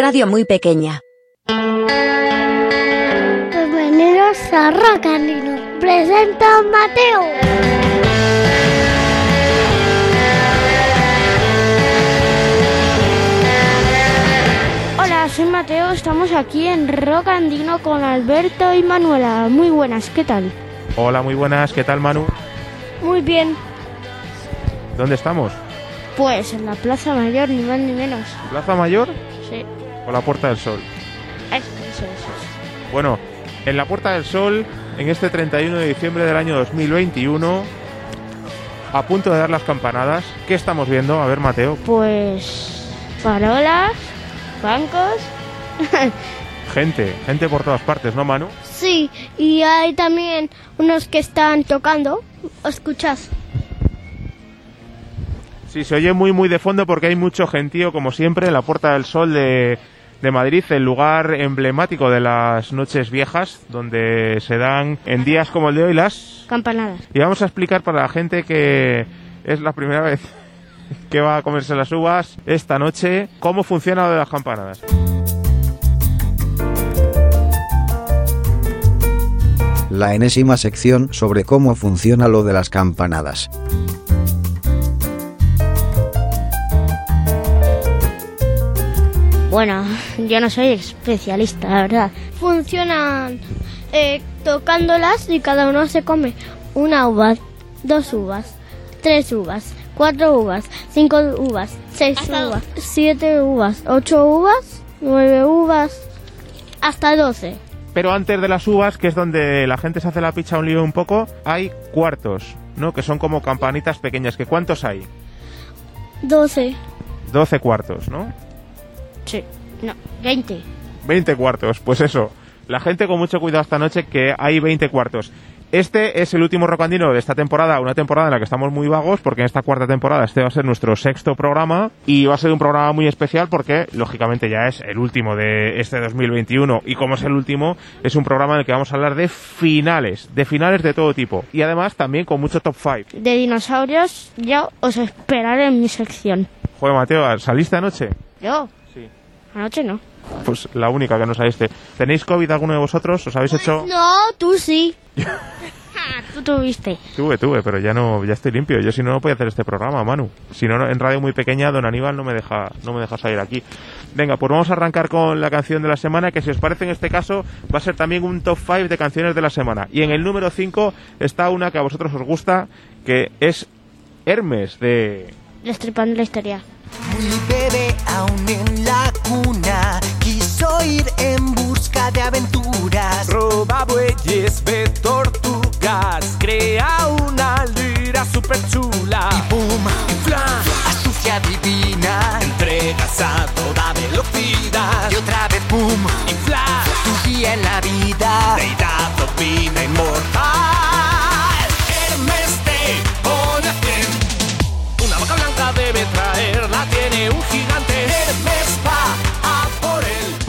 Radio muy pequeña. Bienvenidos a Rocanino. Presenta Mateo. Hola, soy Mateo. Estamos aquí en Rock Andino con Alberto y Manuela. Muy buenas, ¿qué tal? Hola, muy buenas, ¿qué tal Manu? Muy bien. ¿Dónde estamos? Pues en la Plaza Mayor, ni más ni menos. ¿Plaza Mayor Sí, o la Puerta del Sol? eso, eso, eso. Bueno, en la Puerta del Sol, en este 31 de diciembre del año 2021, a punto de dar las campanadas, ¿qué estamos viendo? A ver, Mateo. Pues farolas, bancos. Gente, gente por todas partes, ¿no, Manu? Sí, y hay también unos que están tocando. Escuchad. Sí, se oye muy, muy de fondo porque hay mucho gentío, como siempre, en la Puerta del Sol de, de Madrid, el lugar emblemático de las noches viejas, donde se dan en días como el de hoy las Campanadas. Y vamos a explicar para la gente que es la primera vez que va a comerse las uvas esta noche cómo funciona lo de las campanadas. La enésima sección sobre cómo funciona lo de las campanadas. Bueno, yo no soy especialista, la verdad. Funcionan eh, tocándolas y cada uno se come una uva, dos uvas, tres uvas, cuatro uvas, cinco uvas, seis Hasta uvas, siete uvas, ocho uvas, nueve uvas, hasta doce. Pero antes de las uvas, que es donde la gente se hace la picha un lío un poco, hay cuartos, ¿no? Que son como campanitas pequeñas. ¿Que ¿Cuántos hay? Doce. 12 cuartos, ¿no? Sí, no, 20. 20 cuartos, pues eso. La gente con mucho cuidado esta noche que hay 20 cuartos. Este es el último rocandino de esta temporada, una temporada en la que estamos muy vagos, porque en esta cuarta temporada este va a ser nuestro sexto programa y va a ser un programa muy especial porque, lógicamente, ya es el último de este 2021 y como es el último, es un programa en el que vamos a hablar de finales, de finales de todo tipo y además también con mucho top 5. De dinosaurios, yo os esperaré en mi sección. Joder, Mateo, ¿saliste anoche? ¿Yo? Anoche no. Pues la única que no saliste. ¿Tenéis COVID alguno de vosotros? ¿Os habéis hecho...? No, tú sí. Ah, tú tuviste. Tuve, tuve, pero ya no, ya estoy limpio. Yo si no no podía hacer este programa, Manu. Si no, en radio muy pequeña, don Aníbal no me deja, no me deja salir aquí. Venga, pues vamos a arrancar con la canción de la semana, que si os parece en este caso va a ser también un top 5 de canciones de la semana. Y en el número 5 está una que a vosotros os gusta, que es Hermes de... Destripando la historia. Mi bebé aún en la cuna quiso ir en busca de aventuras. Roba bueyes, ve tortugas, crea una lira super chula. Y boom, infla, astucia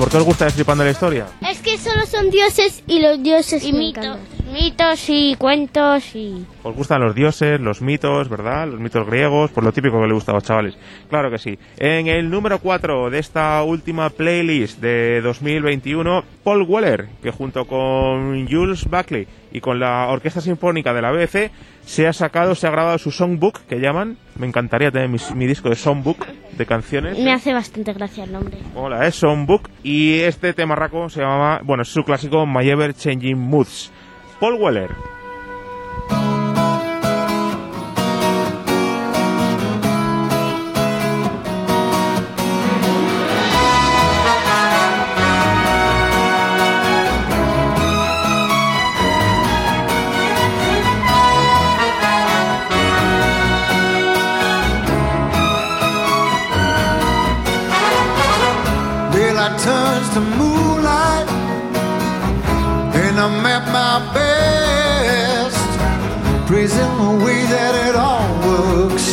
¿Por qué os gusta Destripando la Historia? Es que solo son dioses y los dioses Y mitos. Mitos y cuentos y... Os gustan los dioses, los mitos, ¿verdad? Los mitos griegos, por lo típico que le gusta a los chavales. Claro que sí. En el número 4 de esta última playlist de 2021, Paul Weller, que junto con Jules Buckley y con la Orquesta Sinfónica de la BBC, se ha sacado, se ha grabado su songbook, que llaman. Me encantaría tener mi, mi disco de songbook de canciones. Me hace bastante gracia el nombre. Hola, es Songbook. Y este temarraco se llama, bueno, es su clásico My Ever Changing Moods. Paul Weller. Turns to moonlight and I'm at my best, praising the way that it all works,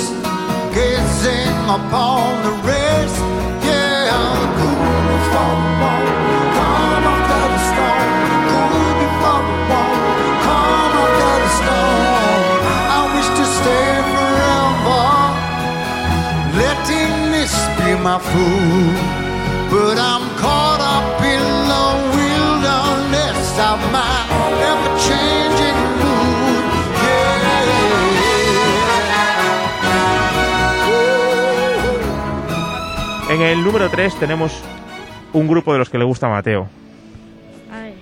gazing upon the rest. Yeah, I'm wall, calm after the cool before the after the. I wish to stay forever, letting this be my food. But I'm caught up in the wilderness of my En el número 3 tenemos un grupo de los que le gusta a Mateo. A ver.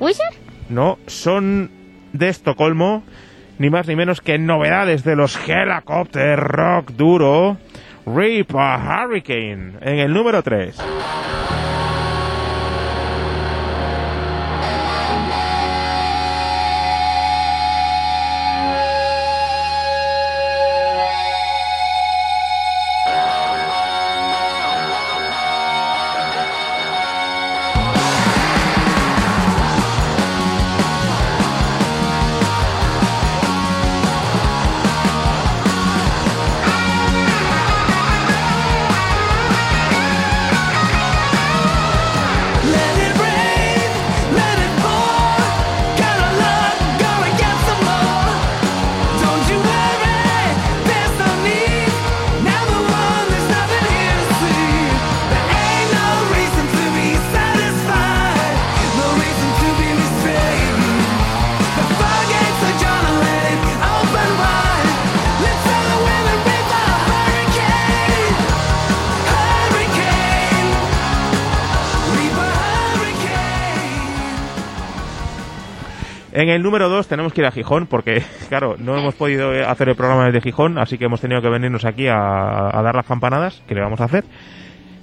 ¿Wizard? No, son de Estocolmo, ni más ni menos que novedades de los Helicopter Rock Duro, a Hurricane, en el número 3. En el número 2 tenemos que ir a Gijón, porque, claro, no hemos podido eh, hacer el programa desde Gijón, así que hemos tenido que venirnos aquí a, dar las campanadas, que le vamos a hacer.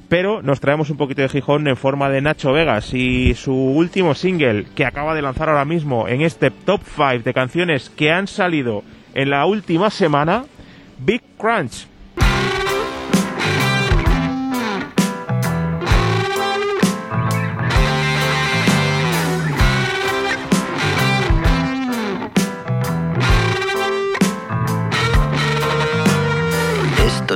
Pero nos traemos un poquito de Gijón en forma de Nacho Vegas y su último single, que acaba de lanzar ahora mismo en este top 5 de canciones que han salido en la última semana, Big Crunch.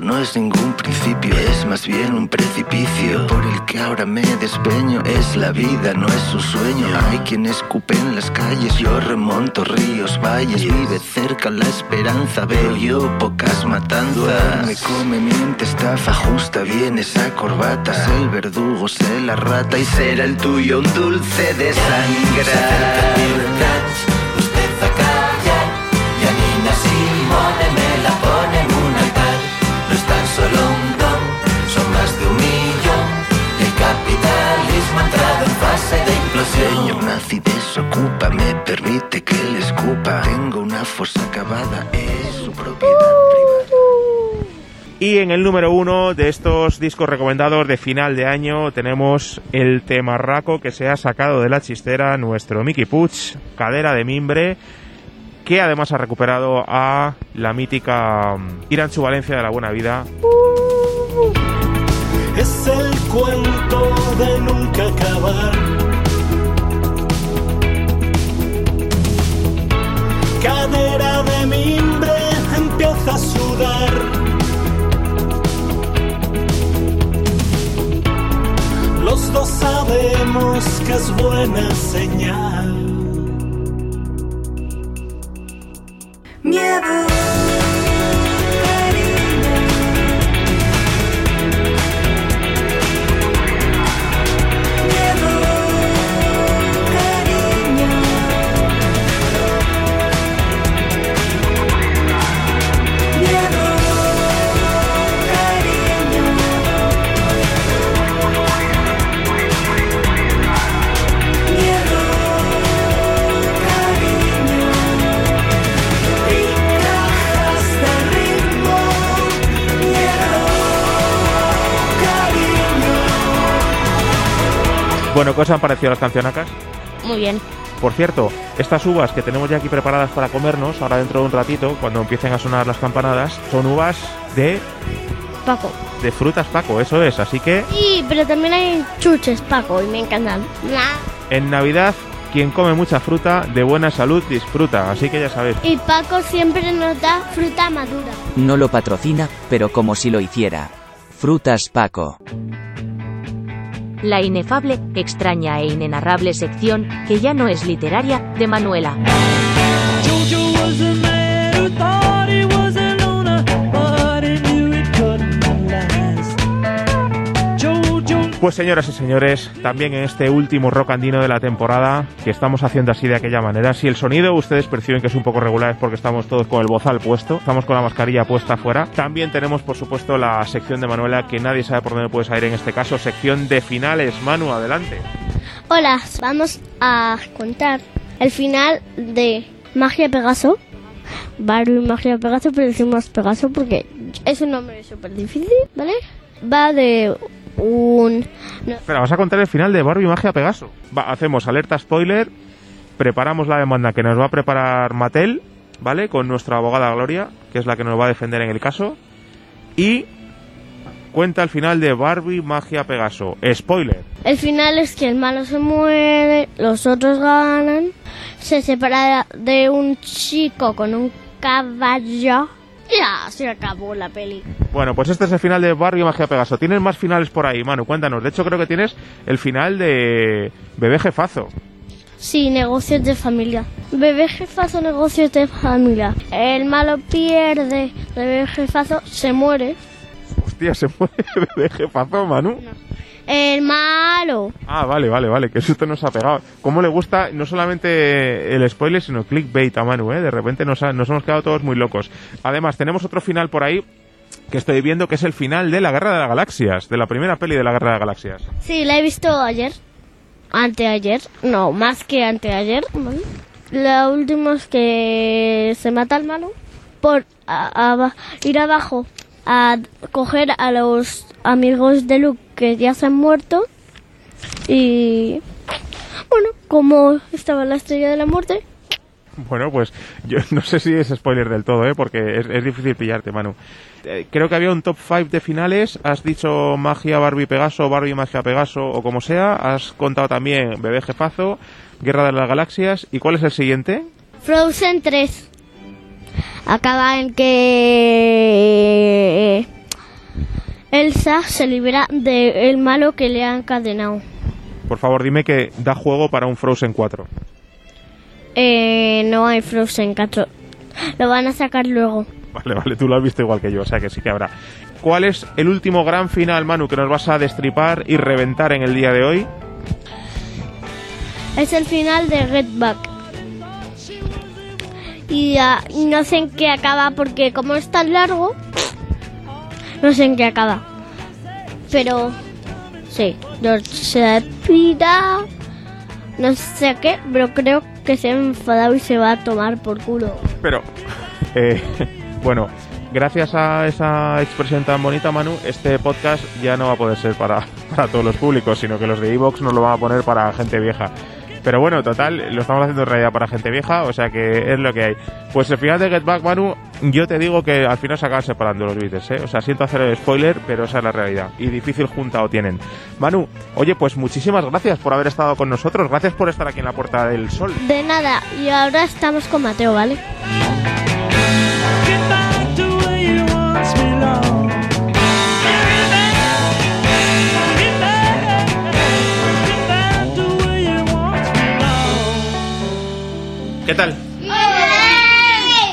No es ningún principio, es más bien un precipicio por el que ahora me despeño. Es la vida, no es su sueño. Hay quien escupe en las calles, yo remonto ríos, valles. Vive cerca la esperanza, veo yo pocas matanzas. Me come, miente, estafa, ajusta bien esa corbata. Sé el verdugo, sé la rata y será el tuyo un dulce de sangre. Fosa acabada, es su propiedad privada. Y en el número uno de estos discos recomendados de final de año tenemos el temarraco que se ha sacado de la chistera nuestro Mickey Puch, Cadera de Mimbre, que además ha recuperado a la mítica mm, Iranchu Valencia de la Buena Vida. Es el cuento de nunca acabar. De mimbre empieza a sudar. Los dos sabemos que es buena señal. Bueno, ¿qué os han parecido las cancionacas? Muy bien. Por cierto, estas uvas que tenemos ya aquí preparadas para comernos, ahora dentro de un ratito, cuando empiecen a sonar las campanadas, son uvas de, Paco. de frutas Paco, eso es. Así que Sí, pero también hay chuches, Paco, y me encantan. Nah. en Navidad, quien come mucha fruta, de buena salud disfruta. Así que ya sabéis. Y Paco siempre nos da fruta madura. No lo patrocina, pero como si lo hiciera. Frutas Paco. La inefable, extraña e inenarrable sección, que ya no es literaria, de Manuela. Pues señoras y señores, también en este último rock andino de la temporada, que estamos haciendo así de aquella manera, si el sonido ustedes perciben que es un poco regular es porque estamos todos con el bozal puesto, estamos con la mascarilla puesta afuera. También tenemos, por supuesto, la sección de Manuela, que nadie sabe por dónde puede salir en este caso, sección de finales. Manu, adelante. Hola, vamos a contar el final de Magia Pegaso. Barbie Magia Pegaso, pero decimos Pegaso porque es un nombre súper difícil, ¿vale? Va de un... no, Espera, vas a contar el final de Barbie Magia Pegaso. Va, hacemos alerta spoiler, preparamos la demanda que nos va a preparar Mattel, ¿vale? Con nuestra abogada Gloria, que es la que nos va a defender en el caso. Y cuenta el final de Barbie Magia Pegaso. Spoiler. El final es que el malo se muere, los otros ganan, se separa de un chico con un caballo. Ya, se acabó la peli. Bueno, pues este es el final de Barbie Magia Pegaso. Tienes más finales por ahí, Manu, cuéntanos. De hecho, creo que tienes el final de Bebé Jefazo. Sí, negocios de familia. Bebé jefazo, negocios de familia. El malo pierde, bebé jefazo se muere. Hostia, se muere Bebé Jefazo, Manu. El malo. Ah, vale, vale, vale, que esto nos ha pegado. ¿Cómo le gusta no solamente el spoiler, sino clickbait a Manu, eh? De repente nos, ha- nos hemos quedado todos muy locos. Además, tenemos otro final por ahí que estoy viendo que es el final de la Guerra de las Galaxias, de la primera peli de la Guerra de las Galaxias. Sí, la he visto ayer. Anteayer. No, más que anteayer. La última es que se mata al malo por a- a- ir abajo a coger a los amigos de Luke que ya se han muerto. Y bueno, como estaba la estrella de la muerte, Bueno, pues yo no sé si es spoiler del todo, ¿eh? Porque es, es difícil pillarte, Manu. Eh, creo que había un top 5 de finales. Has dicho Magia Barbie Pegaso, Barbie Magia Pegaso o como sea. Has contado también Bebé Jefazo, Guerra de las Galaxias. ¿Y cuál es el siguiente? Frozen 3 acaba en que Elsa se libera del malo que le ha encadenado. Por favor, dime que da juego para un Frozen 4. Eh, no hay Frozen 4. Lo van a sacar luego. Vale, vale, tú lo has visto igual que yo, o sea que sí que habrá. ¿Cuál es el último gran final, Manu, que nos vas a destripar y reventar en el día de hoy? Es el final de Get Back. Y no sé en qué acaba porque como es tan largo, no sé en qué acaba. Pero sí, pira, no sé qué, pero creo que se ha enfadado y se va a tomar por culo. Pero, eh, bueno, gracias a esa expresión tan bonita, Manu, este podcast ya no va a poder ser para, para todos los públicos, sino que los de Evox nos lo van a poner para gente vieja. Pero bueno, total, lo estamos haciendo en realidad para gente vieja, o sea que es lo que hay. Pues el final de Get Back, Manu, yo te digo que al final se acaban separando los Beatles, ¿eh? O sea, siento hacer el spoiler, pero esa es la realidad. Y difícil juntado tienen. Manu, oye, pues muchísimas gracias por haber estado con nosotros. Gracias por estar aquí en la Puerta del Sol. De nada, y ahora estamos con Mateo, ¿vale? ¿Qué tal?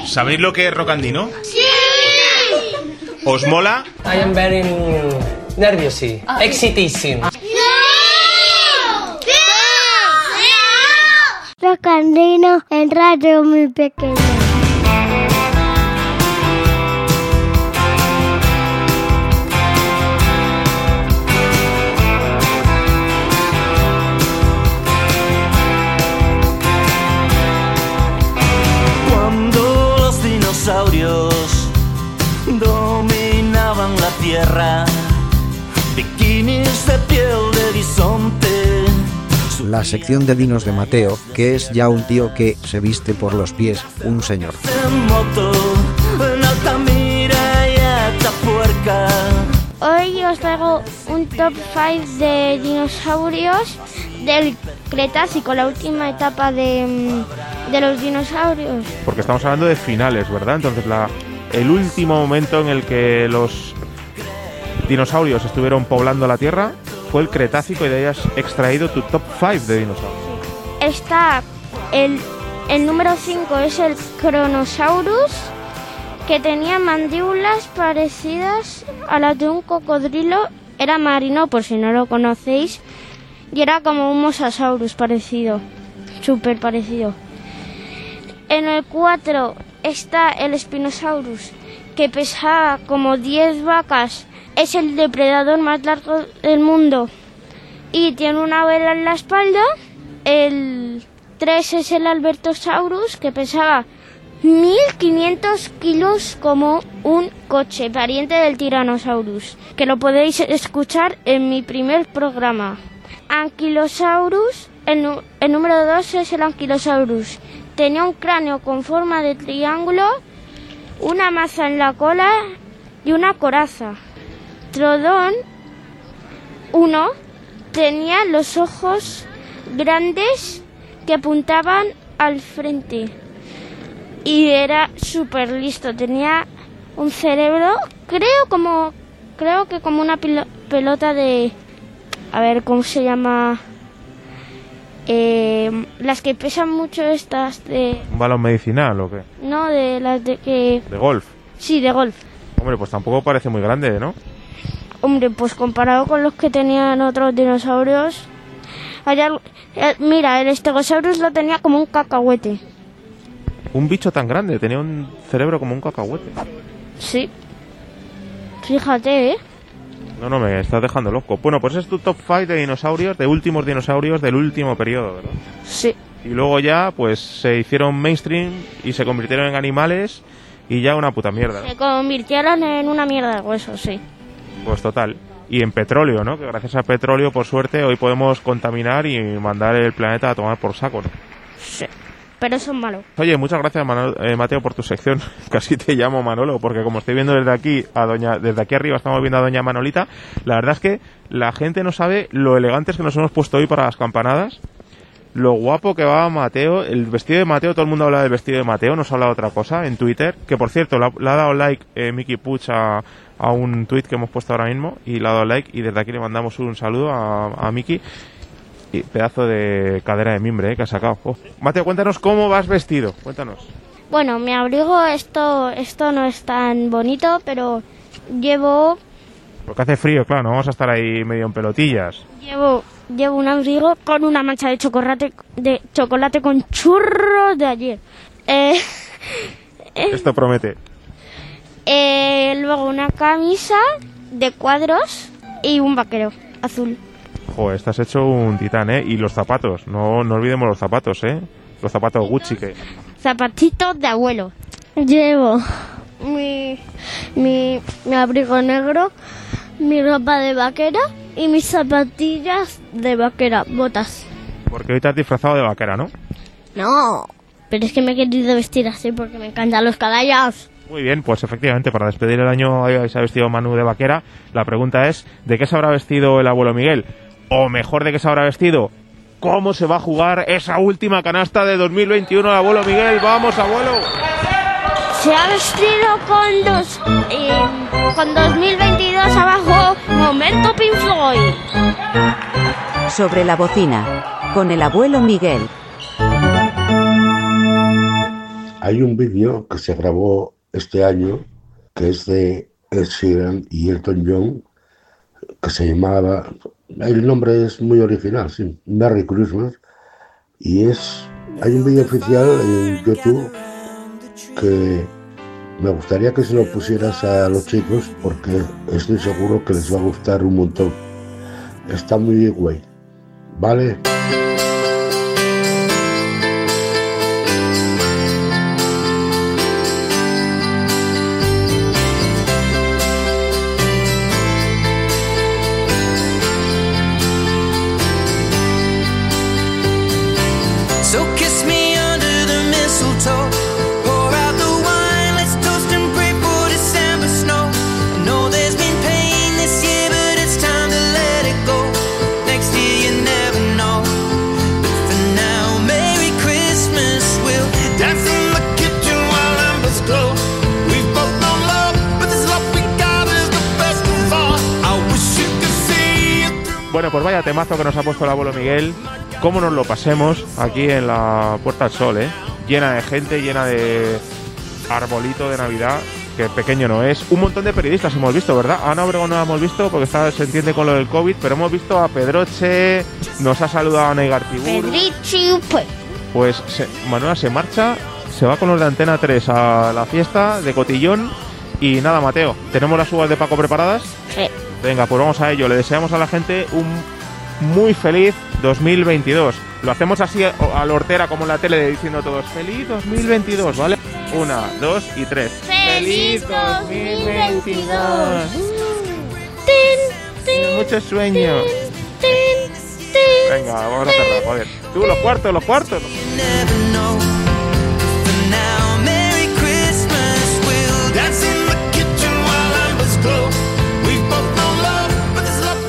¿Sabéis lo que es rocandino? ¡Sí! ¿Os mola? I am very nervous, excitissimo. Rocandino en radio muy pequeño. La sección de dinos de Mateo, que es ya un tío que se viste por los pies, un señor. Hoy os traigo un top 5 de dinosaurios del Cretácico, la última etapa de, mm, de los dinosaurios. Porque estamos hablando de finales, ¿verdad? Entonces, la, el último momento en el que los dinosaurios estuvieron poblando la Tierra fue el Cretácico y de ahí has extraído tu top 5 de dinosaurios. Está el, el número 5 es el Kronosaurus, que tenía mandíbulas parecidas a las de un cocodrilo era marino, por si no lo conocéis, y era como un mosasaurus parecido, súper parecido. En el 4 está el Spinosaurus, que pesaba como 10 vacas. Es el depredador más largo del mundo y tiene una vela en la espalda. El 3 es el Albertosaurus, que pesaba 1500 kilos como un coche, pariente del Tyrannosaurus, que lo podéis escuchar en mi primer programa. Ankylosaurus, el, número 2 es el Ankylosaurus. Tenía un cráneo con forma de triángulo, una maza en la cola y una coraza. Trodón 1 tenía los ojos grandes que apuntaban al frente y era súper listo. Tenía un cerebro, creo como, creo que como una pelota de, a ver cómo se llama, Eh, las que pesan mucho estas de, ¿Un balón medicinal o qué? no de las de que, ¿De golf? sí de golf. Hombre, pues tampoco parece muy grande, ¿no? Hombre, pues comparado con los que tenían otros dinosaurios, algo- eh, mira, el Stegosaurus lo tenía como un cacahuete. Un bicho tan grande, tenía un cerebro como un cacahuete. Sí. Fíjate, ¿eh? No, no, me estás dejando loco. Bueno, pues es tu top 5 de dinosaurios, de últimos dinosaurios del último periodo, ¿verdad? Sí. Y luego ya, pues se hicieron mainstream y se convirtieron en animales y ya una puta mierda. ¿no? Se convirtieron en una mierda de huesos, sí. Pues total. Y en petróleo, ¿no? Que gracias al petróleo, por suerte, hoy podemos contaminar y mandar el planeta a tomar por saco, ¿no? Sí. Pero son malos. Oye, muchas gracias, Manolo- eh, Mateo, por tu sección. Casi te llamo Manolo, porque como estoy viendo desde aquí a doña, desde aquí arriba estamos viendo a doña Manolita. La verdad es que la gente no sabe lo elegantes que nos hemos puesto hoy para las campanadas. Lo guapo que va Mateo, el vestido de Mateo, todo el mundo habla del vestido de Mateo, nos habla de otra cosa en Twitter, que por cierto, le ha, dado like eh, Mickey Puch a, a un tweet que hemos puesto ahora mismo y le ha dado like y desde aquí le mandamos un saludo a, a Mickey. Y pedazo de cadera de mimbre eh, que ha sacado. Mateo, cuéntanos cómo vas vestido, cuéntanos. Bueno, mi abrigo, esto, esto no es tan bonito, pero llevo, Porque hace frío, claro, no vamos a estar ahí medio en pelotillas. llevo, llevo un abrigo con una mancha de chocolate, de chocolate con churros de ayer. Eh, Esto promete. eh, luego una camisa de cuadros y un vaquero azul. Joder, estás hecho un titán, ¿eh? Y los zapatos, no, no olvidemos los zapatos, ¿eh? Los zapatos Gucci que... Zapatitos de abuelo. Llevo mi, mi, mi abrigo negro, mi ropa de vaquera y mis zapatillas de vaquera, botas. Porque hoy te has disfrazado de vaquera, ¿no? No, pero es que me he querido vestir así porque me encantan los caballos. Muy bien, pues efectivamente, para despedir el año hoy se ha vestido Manu de vaquera. La pregunta es, ¿de qué se habrá vestido el abuelo Miguel? O mejor, ¿de qué se habrá vestido? ¿Cómo se va a jugar esa última canasta de 2021 el abuelo Miguel? ¡Vamos, abuelo! Se ha vestido con dos, eh, con 2022 abajo, momento Pink Floyd. Sobre la bocina. Con el abuelo Miguel. Hay un vídeo que se grabó este año que es de Ed Sheeran y Elton John que se llamaba, el nombre es muy original, sí, Merry Christmas y es, hay un vídeo oficial en YouTube que me gustaría que se lo pusieras a los chicos porque estoy seguro que les va a gustar un montón. Está muy guay, ¿vale? Bueno, pues vaya temazo que nos ha puesto el abuelo Miguel. Cómo nos lo pasemos aquí en la Puerta del Sol, ¿eh? Llena de gente, llena de arbolito de Navidad. que pequeño no es. Un montón de periodistas hemos visto, ¿verdad? A Ana Obregón no la hemos visto porque está, se entiende con lo del COVID, pero hemos visto a Pedroche, nos ha saludado a Neigar Tibur. Pedrichi, pues. Pues se- Manuela se marcha, se va con los de Antena 3 a la fiesta de Cotillón. Y nada, Mateo, ¿tenemos las uvas de Paco preparadas? Sí. Venga, pues vamos a ello. Le deseamos a la gente un muy feliz 2022. Lo hacemos así a a la hortera como en la tele diciendo todos feliz 2022, ¿vale? Una, dos y tres. ¡Feliz 2022! Muchos sueños. Venga, vamos a cerrar, joder. Tú, los cuartos, los cuartos.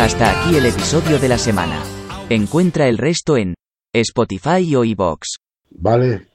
Hasta aquí el episodio de la semana. Encuentra el resto en Spotify o iBox. Vale,